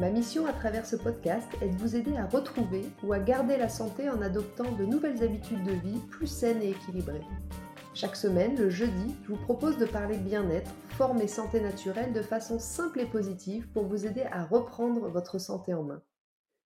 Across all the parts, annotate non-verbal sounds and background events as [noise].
Ma mission à travers ce podcast est de vous aider à retrouver ou à garder la santé en adoptant de nouvelles habitudes de vie plus saines et équilibrées. Chaque semaine, le jeudi, je vous propose de parler bien-être, forme et santé naturelle de façon simple et positive pour vous aider à reprendre votre santé en main.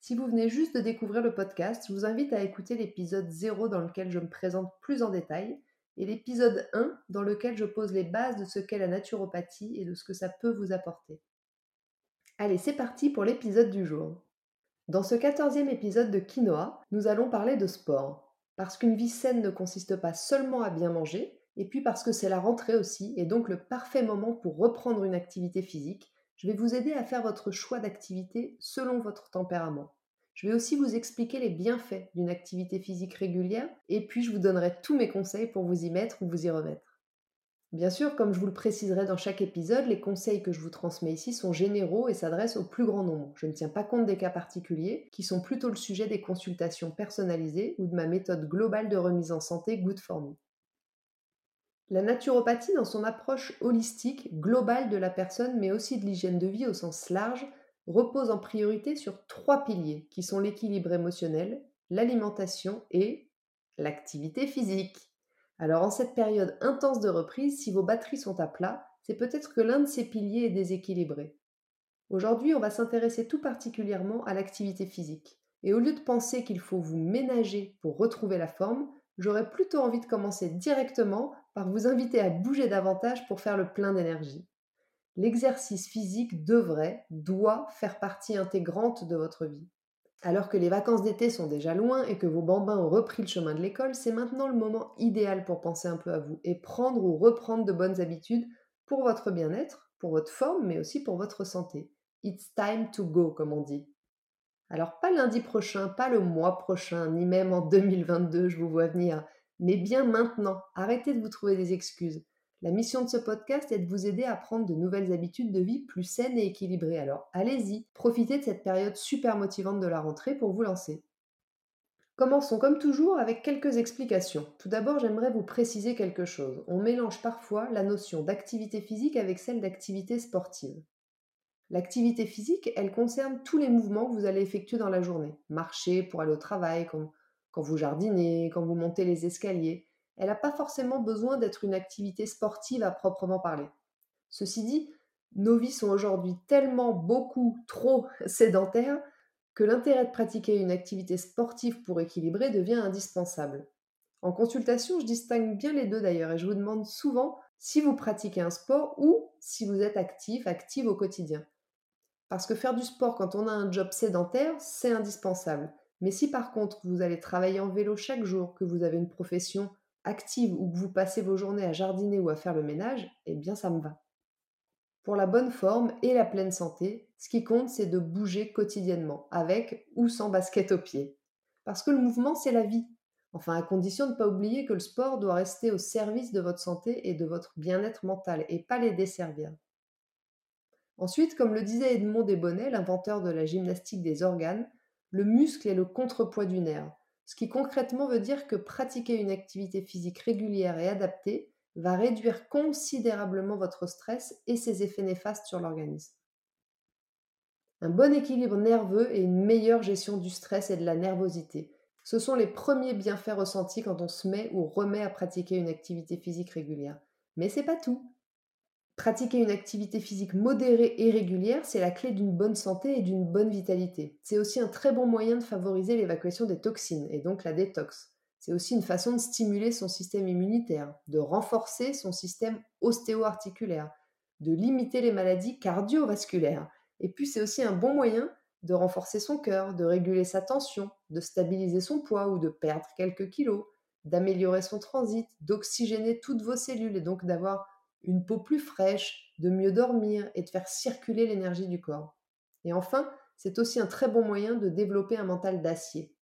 Si vous venez juste de découvrir le podcast, je vous invite à écouter l'épisode 0 dans lequel je me présente plus en détail et l'épisode 1 dans lequel je pose les bases de ce qu'est la naturopathie et de ce que ça peut vous apporter. Allez, c'est parti pour l'épisode du jour. Dans ce quatorzième épisode de Quinoa, nous allons parler de sport. Parce qu'une vie saine ne consiste pas seulement à bien manger, et puis parce que c'est la rentrée aussi, et donc le parfait moment pour reprendre une activité physique, je vais vous aider à faire votre choix d'activité selon votre tempérament. Je vais aussi vous expliquer les bienfaits d'une activité physique régulière, et puis je vous donnerai tous mes conseils pour vous y mettre ou vous y remettre. Bien sûr, comme je vous le préciserai dans chaque épisode, les conseils que je vous transmets ici sont généraux et s'adressent au plus grand nombre. Je ne tiens pas compte des cas particuliers, qui sont plutôt le sujet des consultations personnalisées ou de ma méthode globale de remise en santé Good for Me. La naturopathie, dans son approche holistique, globale de la personne, mais aussi de l'hygiène de vie au sens large, repose en priorité sur trois piliers, qui sont l'équilibre émotionnel, l'alimentation et l'activité physique. Alors en cette période intense de reprise, si vos batteries sont à plat, c'est peut-être que l'un de ces piliers est déséquilibré. Aujourd'hui, on va s'intéresser tout particulièrement à l'activité physique. Et au lieu de penser qu'il faut vous ménager pour retrouver la forme, j'aurais plutôt envie de commencer directement par vous inviter à bouger davantage pour faire le plein d'énergie. L'exercice physique devrait, doit faire partie intégrante de votre vie. Alors que les vacances d'été sont déjà loin et que vos bambins ont repris le chemin de l'école, c'est maintenant le moment idéal pour penser un peu à vous et prendre ou reprendre de bonnes habitudes pour votre bien-être, pour votre forme, mais aussi pour votre santé. It's time to go, comme on dit. Alors pas lundi prochain, pas le mois prochain, ni même en [laughs] 2022, je vous vois venir, mais bien maintenant. Arrêtez de vous trouver des excuses. La mission de ce podcast est de vous aider à prendre de nouvelles habitudes de vie plus saines et équilibrées. Alors allez-y, profitez de cette période super motivante de la rentrée pour vous lancer. Commençons comme toujours avec quelques explications. Tout d'abord, j'aimerais vous préciser quelque chose. On mélange parfois la notion d'activité physique avec celle d'activité sportive. L'activité physique, elle concerne tous les mouvements que vous allez effectuer dans la journée. Marcher pour aller au travail, quand, vous jardinez, quand vous montez les escaliers elle n'a pas forcément besoin d'être une activité sportive à proprement parler. Ceci dit, nos vies sont aujourd'hui tellement beaucoup trop [laughs] sédentaires que l'intérêt de pratiquer une activité sportive pour équilibrer devient indispensable. En consultation, je distingue bien les deux d'ailleurs et je vous demande souvent si vous pratiquez un sport ou si vous êtes actif, active au quotidien. Parce que faire du sport quand on a un job sédentaire, c'est indispensable. Mais si par contre vous allez travailler en vélo chaque jour, que vous avez une profession active ou que vous passez vos journées à jardiner ou à faire le ménage, eh bien ça me va. Pour la bonne forme et la pleine santé, ce qui compte, c'est de bouger quotidiennement, avec ou sans basket au pied. Parce que le mouvement, c'est la vie. Enfin, à condition de ne pas oublier que le sport doit rester au service de votre santé et de votre bien-être mental, et pas les desservir. Ensuite, comme le disait Edmond Desbonnets, l'inventeur de la gymnastique des organes, le muscle est le contrepoids du nerf ce qui concrètement veut dire que pratiquer une activité physique régulière et adaptée va réduire considérablement votre stress et ses effets néfastes sur l'organisme. Un bon équilibre nerveux et une meilleure gestion du stress et de la nervosité. Ce sont les premiers bienfaits ressentis quand on se met ou remet à pratiquer une activité physique régulière. Mais c'est pas tout. Pratiquer une activité physique modérée et régulière, c'est la clé d'une bonne santé et d'une bonne vitalité. C'est aussi un très bon moyen de favoriser l'évacuation des toxines et donc la détox. C'est aussi une façon de stimuler son système immunitaire, de renforcer son système ostéo-articulaire, de limiter les maladies cardiovasculaires. Et puis c'est aussi un bon moyen de renforcer son cœur, de réguler sa tension, de stabiliser son poids ou de perdre quelques kilos, d'améliorer son transit, d'oxygéner toutes vos cellules et donc d'avoir une peau plus fraîche, de mieux dormir et de faire circuler l'énergie du corps. Et enfin, c'est aussi un très bon moyen de développer un mental d'acier.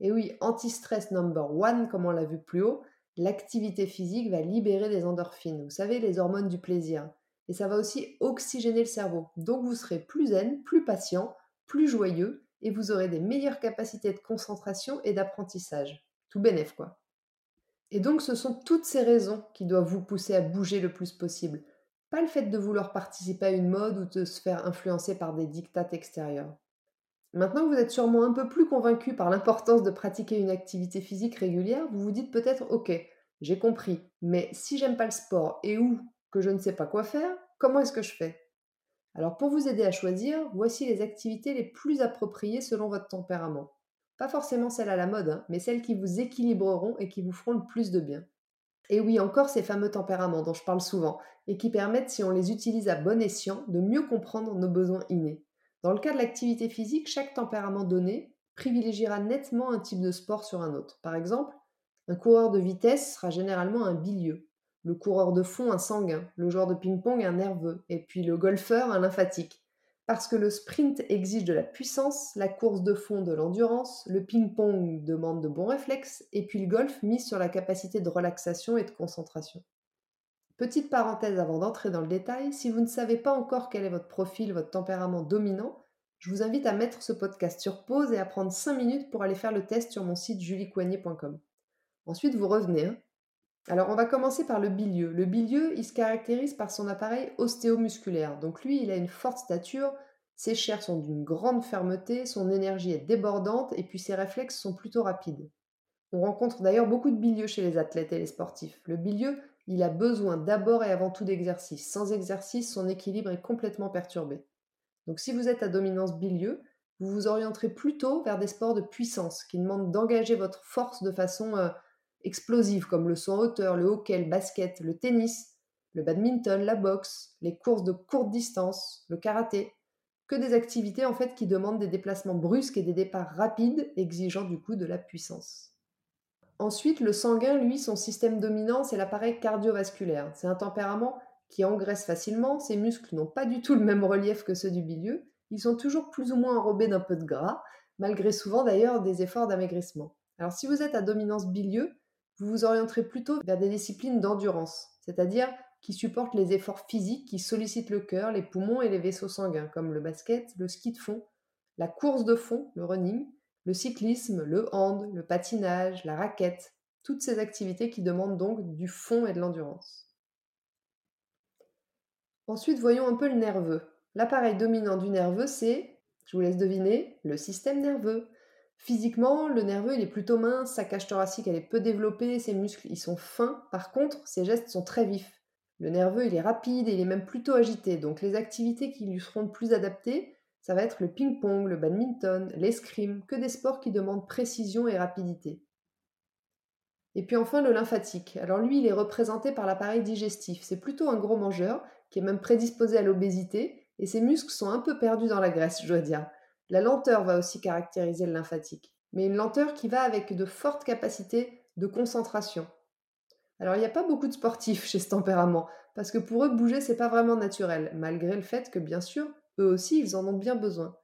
Et oui, anti-stress number one, comme on l'a vu plus haut, l'activité physique va libérer des endorphines, vous savez, les hormones du plaisir. Et ça va aussi oxygéner le cerveau. Donc vous serez plus zen, plus patient, plus joyeux, et vous aurez des meilleures capacités de concentration et d'apprentissage. Tout bénef, quoi. Et donc ce sont toutes ces raisons qui doivent vous pousser à bouger le plus possible. Pas le fait de vouloir participer à une mode ou de se faire influencer par des dictats extérieurs. Maintenant que vous êtes sûrement un peu plus convaincu par l'importance de pratiquer une activité physique régulière, vous vous dites peut-être OK, j'ai compris, mais si j'aime pas le sport et ou que je ne sais pas quoi faire, comment est-ce que je fais? Alors pour vous aider à choisir, voici les activités les plus appropriées selon votre tempérament. Pas forcément celles à la mode, hein, mais celles qui vous équilibreront et qui vous feront le plus de bien. Et oui, encore ces fameux tempéraments dont je parle souvent, et qui permettent, si on les utilise à bon escient, de mieux comprendre nos besoins innés. Dans le cas de l'activité physique, chaque tempérament donné privilégiera nettement un type de sport sur un autre. Par exemple, un coureur de vitesse sera généralement un bilieux, le coureur de fond un sanguin, le joueur de ping-pong un nerveux, et puis le golfeur un lymphatique. Parce que le sprint exige de la puissance, la course de fond de l'endurance, le ping-pong demande de bons réflexes, et puis le golf mise sur la capacité de relaxation et de concentration. Petite parenthèse avant d'entrer dans le détail, si vous ne savez pas encore quel est votre profil, votre tempérament dominant, je vous invite à mettre ce podcast sur pause et à prendre 5 minutes pour aller faire le test sur mon site juliecoignet.com. Ensuite, vous revenez. Hein. Alors, on va commencer par le bilieux. Le bilieux, il se caractérise par son appareil ostéomusculaire. Donc, lui, il a une forte stature, ses chairs sont d'une grande fermeté, son énergie est débordante et puis ses réflexes sont plutôt rapides. On rencontre d'ailleurs beaucoup de bilieux chez les athlètes et les sportifs. Le bilieux, il a besoin d'abord et avant tout d'exercice. Sans exercice, son équilibre est complètement perturbé. Donc si vous êtes à dominance bilieux, vous vous orienterez plutôt vers des sports de puissance qui demandent d'engager votre force de façon euh, explosive, comme le saut en hauteur, le hockey, le basket, le tennis, le badminton, la boxe, les courses de courte distance, le karaté, que des activités en fait qui demandent des déplacements brusques et des départs rapides, exigeant du coup de la puissance. Ensuite, le sanguin, lui, son système dominant, c'est l'appareil cardiovasculaire. C'est un tempérament qui engraisse facilement, ses muscles n'ont pas du tout le même relief que ceux du milieu, ils sont toujours plus ou moins enrobés d'un peu de gras, malgré souvent d'ailleurs des efforts d'amaigrissement. Alors si vous êtes à dominance bilieu, vous vous orienterez plutôt vers des disciplines d'endurance, c'est-à-dire qui supportent les efforts physiques qui sollicitent le cœur, les poumons et les vaisseaux sanguins, comme le basket, le ski de fond, la course de fond, le running, le cyclisme, le hand, le patinage, la raquette, toutes ces activités qui demandent donc du fond et de l'endurance. Ensuite, voyons un peu le nerveux. L'appareil dominant du nerveux, c'est, je vous laisse deviner, le système nerveux. Physiquement, le nerveux, il est plutôt mince, sa cage thoracique, elle est peu développée, ses muscles, ils sont fins. Par contre, ses gestes sont très vifs. Le nerveux, il est rapide et il est même plutôt agité. Donc les activités qui lui seront plus adaptées, ça va être le ping-pong, le badminton, l'escrime, que des sports qui demandent précision et rapidité. Et puis enfin le lymphatique. Alors lui, il est représenté par l'appareil digestif. C'est plutôt un gros mangeur qui est même prédisposé à l'obésité et ses muscles sont un peu perdus dans la graisse, je dois dire. La lenteur va aussi caractériser le lymphatique, mais une lenteur qui va avec de fortes capacités de concentration. Alors il n'y a pas beaucoup de sportifs [laughs] chez ce tempérament, parce que pour eux bouger c'est pas vraiment naturel, malgré le fait que bien sûr eux aussi, ils en ont bien besoin.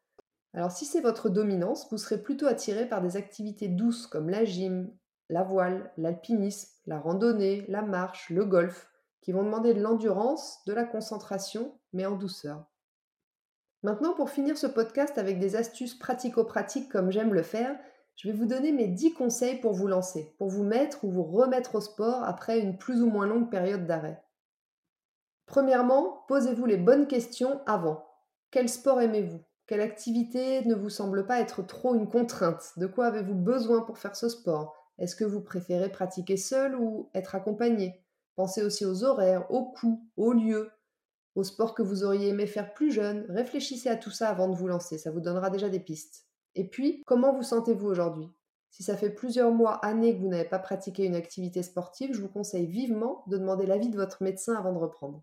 Alors si c'est votre dominance, vous serez plutôt attiré par des activités douces comme la gym, la voile, l'alpinisme, la randonnée, la marche, le golf, qui vont demander de l'endurance, de la concentration, mais en douceur. Maintenant, pour finir ce podcast avec des astuces pratico-pratiques comme j'aime le faire, je vais vous donner mes 10 conseils pour vous lancer, pour vous mettre ou vous remettre au sport après une plus ou moins longue période d'arrêt. Premièrement, posez-vous les bonnes questions avant. Quel sport aimez-vous? Quelle activité ne vous semble pas être trop une contrainte? De quoi avez-vous besoin pour faire ce sport? Est-ce que vous préférez pratiquer seul ou être accompagné? Pensez aussi aux horaires, aux coûts, aux lieux, aux sports que vous auriez aimé faire plus jeune. Réfléchissez à tout ça avant de vous lancer, ça vous donnera déjà des pistes. Et puis, comment vous sentez-vous aujourd'hui? Si ça fait plusieurs mois, années que vous n'avez pas pratiqué une activité sportive, je vous conseille vivement de demander l'avis de votre médecin avant de reprendre.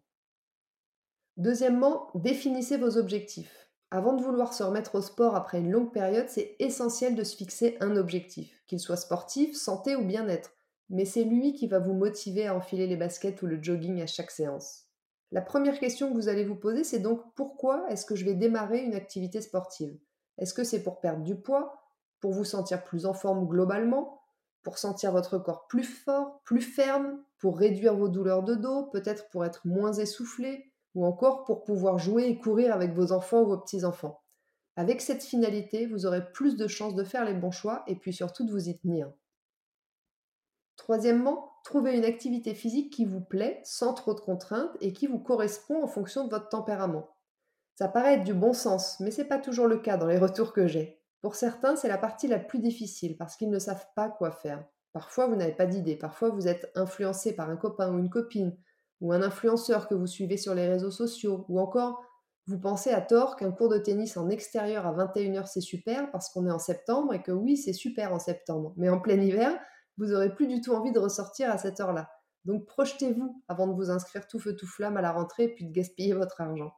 Deuxièmement, définissez vos objectifs. Avant de vouloir se remettre au sport après une longue période, c'est essentiel de se fixer un objectif, qu'il soit sportif, santé ou bien-être. Mais c'est lui qui va vous motiver à enfiler les baskets ou le jogging à chaque séance. La première question que vous allez vous poser, c'est donc pourquoi est-ce que je vais démarrer une activité sportive? Est-ce que c'est pour perdre du poids Pour vous sentir plus en forme globalement pour sentir votre corps plus fort, plus ferme, pour réduire vos douleurs de dos, peut-être pour être moins essoufflé, ou encore pour pouvoir jouer et courir avec vos enfants ou vos petits-enfants? Avec cette finalité, vous aurez plus de chances de faire les bons choix et puis surtout de vous y tenir. Troisièmement, trouvez une activité physique qui vous plaît, sans trop de contraintes et qui vous correspond en fonction de votre tempérament. Ça paraît être du bon sens, mais ce n'est pas toujours le cas dans les retours que j'ai. Pour certains, c'est la partie la plus difficile parce qu'ils ne savent pas quoi faire. Parfois, vous n'avez pas d'idée, parfois vous êtes influencé par un copain ou une copine, ou un influenceur que vous suivez sur les réseaux sociaux, ou encore vous pensez à tort qu'un cours de tennis en extérieur à 21h c'est super parce qu'on est en septembre et que oui, c'est super en septembre. Mais en plein hiver, vous aurez plus du tout envie de ressortir à cette heure-là. Donc projetez-vous avant de vous inscrire tout feu tout flamme à la rentrée puis de gaspiller votre argent.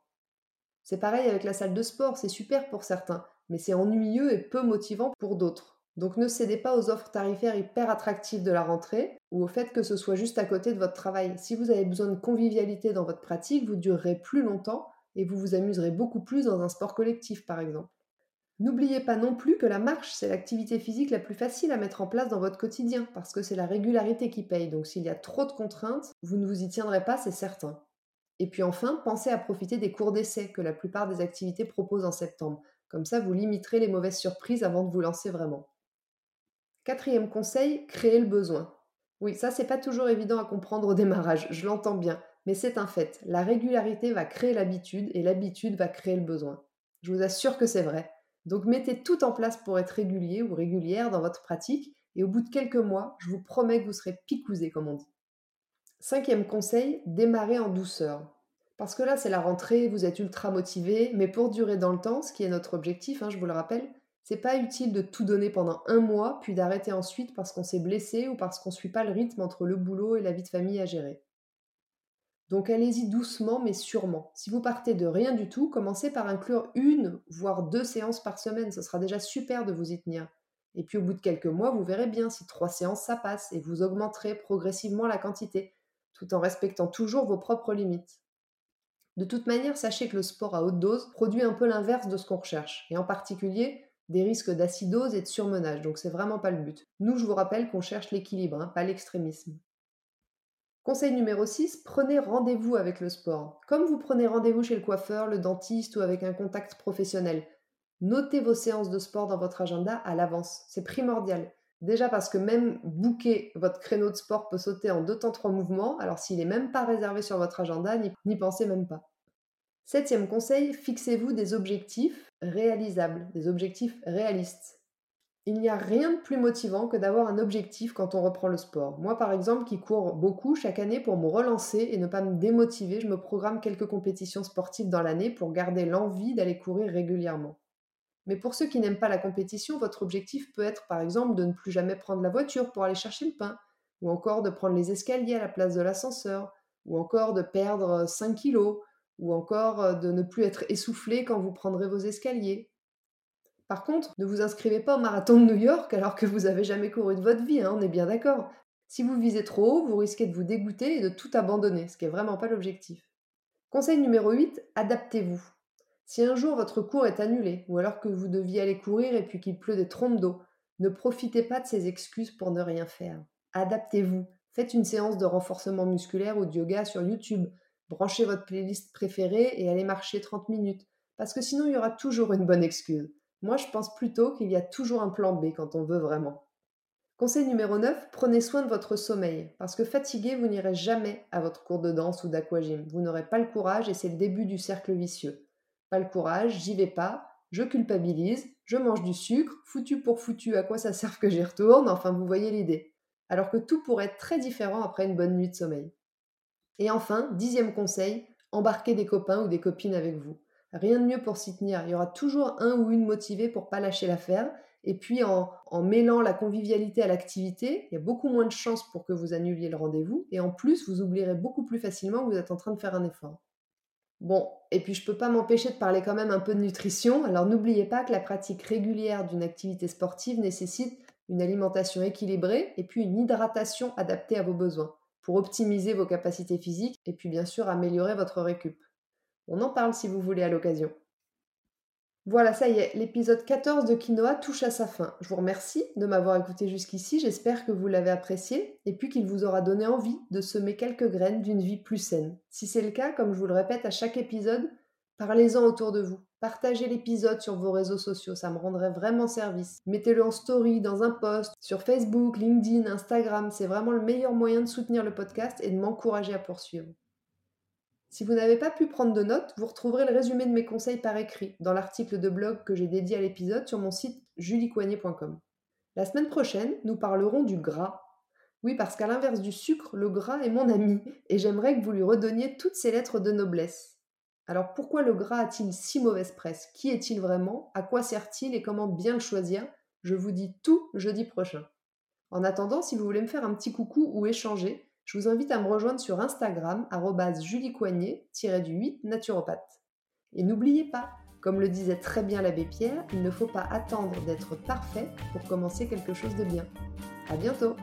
C'est pareil avec la salle de sport, c'est super pour certains, mais c'est ennuyeux et peu motivant pour d'autres. Donc ne cédez pas aux offres tarifaires hyper attractives de la rentrée ou au fait que ce soit juste à côté de votre travail. Si vous avez besoin de convivialité dans votre pratique, vous durerez plus longtemps et vous vous amuserez beaucoup plus dans un sport collectif par exemple. N'oubliez pas non plus que la marche, c'est l'activité physique la plus facile à mettre en place dans votre quotidien, parce que c'est la régularité qui paye, donc s'il y a trop de contraintes, vous ne vous y tiendrez pas, c'est certain. Et puis enfin, pensez à profiter des cours d'essai que la plupart des activités proposent en septembre. Comme ça, vous limiterez les mauvaises surprises avant de vous lancer vraiment. Quatrième conseil, créer le besoin. Oui, ça c'est pas toujours évident à comprendre au démarrage, je l'entends bien, mais c'est un fait. La régularité va créer l'habitude et l'habitude va créer le besoin. Je vous assure que c'est vrai. Donc mettez tout en place pour être régulier ou régulière dans votre pratique et au bout de quelques mois, je vous promets que vous serez picousé comme on dit. Cinquième conseil, démarrez en douceur. Parce que là, c'est la rentrée, vous êtes ultra motivé, mais pour durer dans le temps, ce qui est notre objectif, hein, je vous le rappelle, c'est pas utile de tout donner pendant un mois, puis d'arrêter ensuite parce qu'on s'est blessé ou parce qu'on ne suit pas le rythme entre le boulot et la vie de famille à gérer. Donc allez-y doucement mais sûrement. Si vous partez de rien du tout, commencez par inclure une, voire deux séances par semaine. Ce sera déjà super de vous y tenir. Et puis au bout de quelques mois, vous verrez bien si trois séances ça passe et vous augmenterez progressivement la quantité, tout en respectant toujours vos propres limites. De toute manière, sachez que le sport à haute dose produit un peu l'inverse de ce qu'on recherche, et en particulier des risques d'acidose et de surmenage, donc c'est vraiment pas le but. Nous, je vous rappelle qu'on cherche l'équilibre, hein, pas l'extrémisme. Conseil numéro 6, prenez rendez-vous avec le sport. Comme vous prenez rendez-vous chez le coiffeur, le dentiste ou avec un contact professionnel. Notez vos séances de sport dans votre agenda à l'avance. C'est primordial. Déjà parce que même booker votre créneau de sport peut sauter en deux temps trois mouvements, alors s'il n'est même pas réservé sur votre agenda, n'y pensez même pas. Septième conseil, fixez-vous des objectifs réalisables, des objectifs réalistes. Il n'y a rien de plus motivant que d'avoir un objectif quand on reprend le sport. Moi, par exemple, qui cours beaucoup chaque année pour me relancer et ne pas me démotiver, je me programme quelques compétitions sportives dans l'année pour garder l'envie d'aller courir régulièrement. Mais pour ceux qui n'aiment pas la compétition, votre objectif peut être par exemple de ne plus jamais prendre la voiture pour aller chercher le pain, ou encore de prendre les escaliers à la place de l'ascenseur, ou encore de perdre 5 kilos, ou encore de ne plus être essoufflé quand vous prendrez vos escaliers. Par contre, ne vous inscrivez pas au marathon de New York alors que vous avez jamais couru de votre vie, hein, on est bien d'accord. Si vous visez trop haut, vous risquez de vous dégoûter et de tout abandonner, ce qui n'est vraiment pas l'objectif. Conseil numéro 8, adaptez-vous. Si un jour votre cours est annulé, ou alors que vous deviez aller courir et puis qu'il pleut des trompes d'eau, ne profitez pas de ces excuses pour ne rien faire. Adaptez-vous. Faites une séance de renforcement musculaire ou de yoga sur YouTube. Branchez votre playlist préférée et allez marcher 30 minutes. Parce que sinon, il y aura toujours une bonne excuse. Moi, je pense plutôt qu'il y a toujours un plan B quand on veut vraiment. Conseil numéro 9, prenez soin de votre sommeil, parce que fatigué, vous n'irez jamais à votre cours de danse ou d'aquagym. Vous n'aurez pas le courage et c'est le début du cercle vicieux. Pas le courage, j'y vais pas, je culpabilise, je mange du sucre, foutu pour foutu, à quoi ça sert que j'y retourne, enfin vous voyez l'idée. Alors que tout pourrait être très différent après une bonne nuit de sommeil. Et enfin, dixième conseil, embarquez des copains ou des copines avec vous. Rien de mieux pour s'y tenir. Il y aura toujours un ou une motivé pour pas lâcher l'affaire. Et puis en, mêlant la convivialité à l'activité, il y a beaucoup moins de chances pour que vous annuliez le rendez-vous. Et en plus, vous oublierez beaucoup plus facilement que vous êtes en train de faire un effort. Bon, et puis je peux pas m'empêcher de parler quand même un peu de nutrition. Alors n'oubliez pas que la pratique régulière d'une activité sportive nécessite une alimentation équilibrée et puis une hydratation adaptée à vos besoins pour optimiser vos capacités physiques et puis bien sûr améliorer votre récup. On en parle si vous voulez à l'occasion. Voilà, ça y est, l'épisode 14 de Quinoa touche à sa fin. Je vous remercie de m'avoir écouté jusqu'ici, j'espère que vous l'avez apprécié et puis qu'il vous aura donné envie de semer quelques graines d'une vie plus saine. Si c'est le cas, comme je vous le répète à chaque épisode, parlez-en autour de vous. Partagez l'épisode sur vos réseaux sociaux, ça me rendrait vraiment service. Mettez-le en story, dans un post, sur Facebook, LinkedIn, Instagram, c'est vraiment le meilleur moyen de soutenir le podcast et de m'encourager à poursuivre. Si vous n'avez pas pu prendre de notes, vous retrouverez le résumé de mes conseils par écrit dans l'article de blog que j'ai dédié à l'épisode sur mon site juliecoignet.com. La semaine prochaine, nous parlerons du gras. Oui, parce qu'à l'inverse du sucre, le gras est mon ami et j'aimerais que vous lui redonniez toutes ses lettres de noblesse. Alors pourquoi le gras a-t-il si mauvaise presse? Qui est-il vraiment? À quoi sert-il et comment bien le choisir? Je vous dis tout jeudi prochain. En attendant, si vous voulez me faire un petit coucou ou échanger, je vous invite à me rejoindre sur Instagram, juliecoignet-du-8 naturopathe. Et n'oubliez pas, comme le disait très bien l'abbé Pierre, il ne faut pas attendre d'être parfait pour commencer quelque chose de bien. À bientôt!